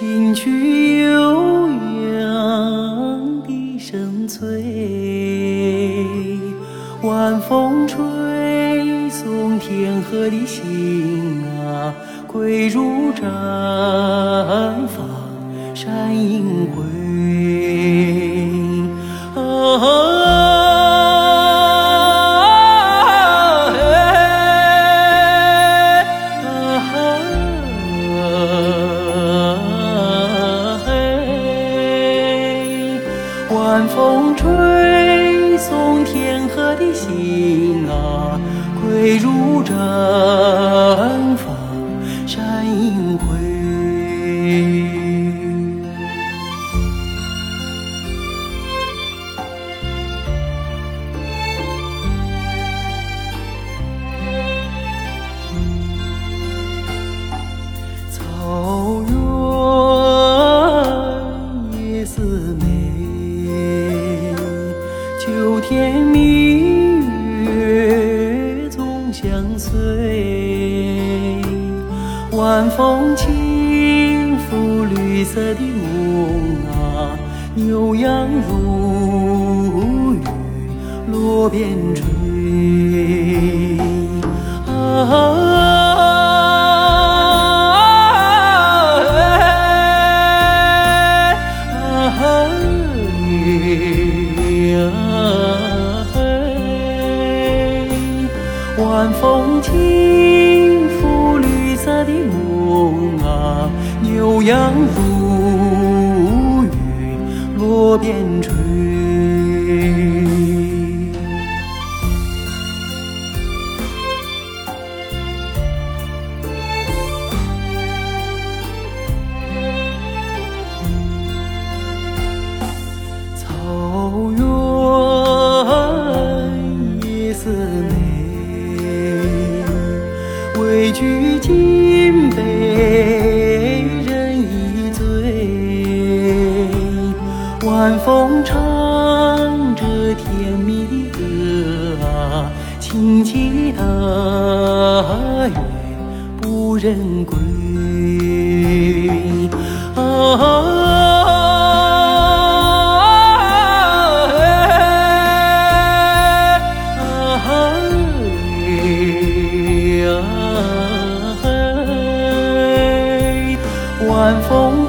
琴曲悠扬笛声脆晚风吹送天河的星啊归入毡房闪银辉晚风吹送天河的星啊，归入毡房山阴回。草原夜色美，秋天明月总相随。晚风轻拂绿色的梦啊，牛羊如雨落边吹。啊嘿晚风轻拂绿色的梦啊，牛羊如唱着甜蜜的歌啊，轻骑大雁不忍归啊。晚风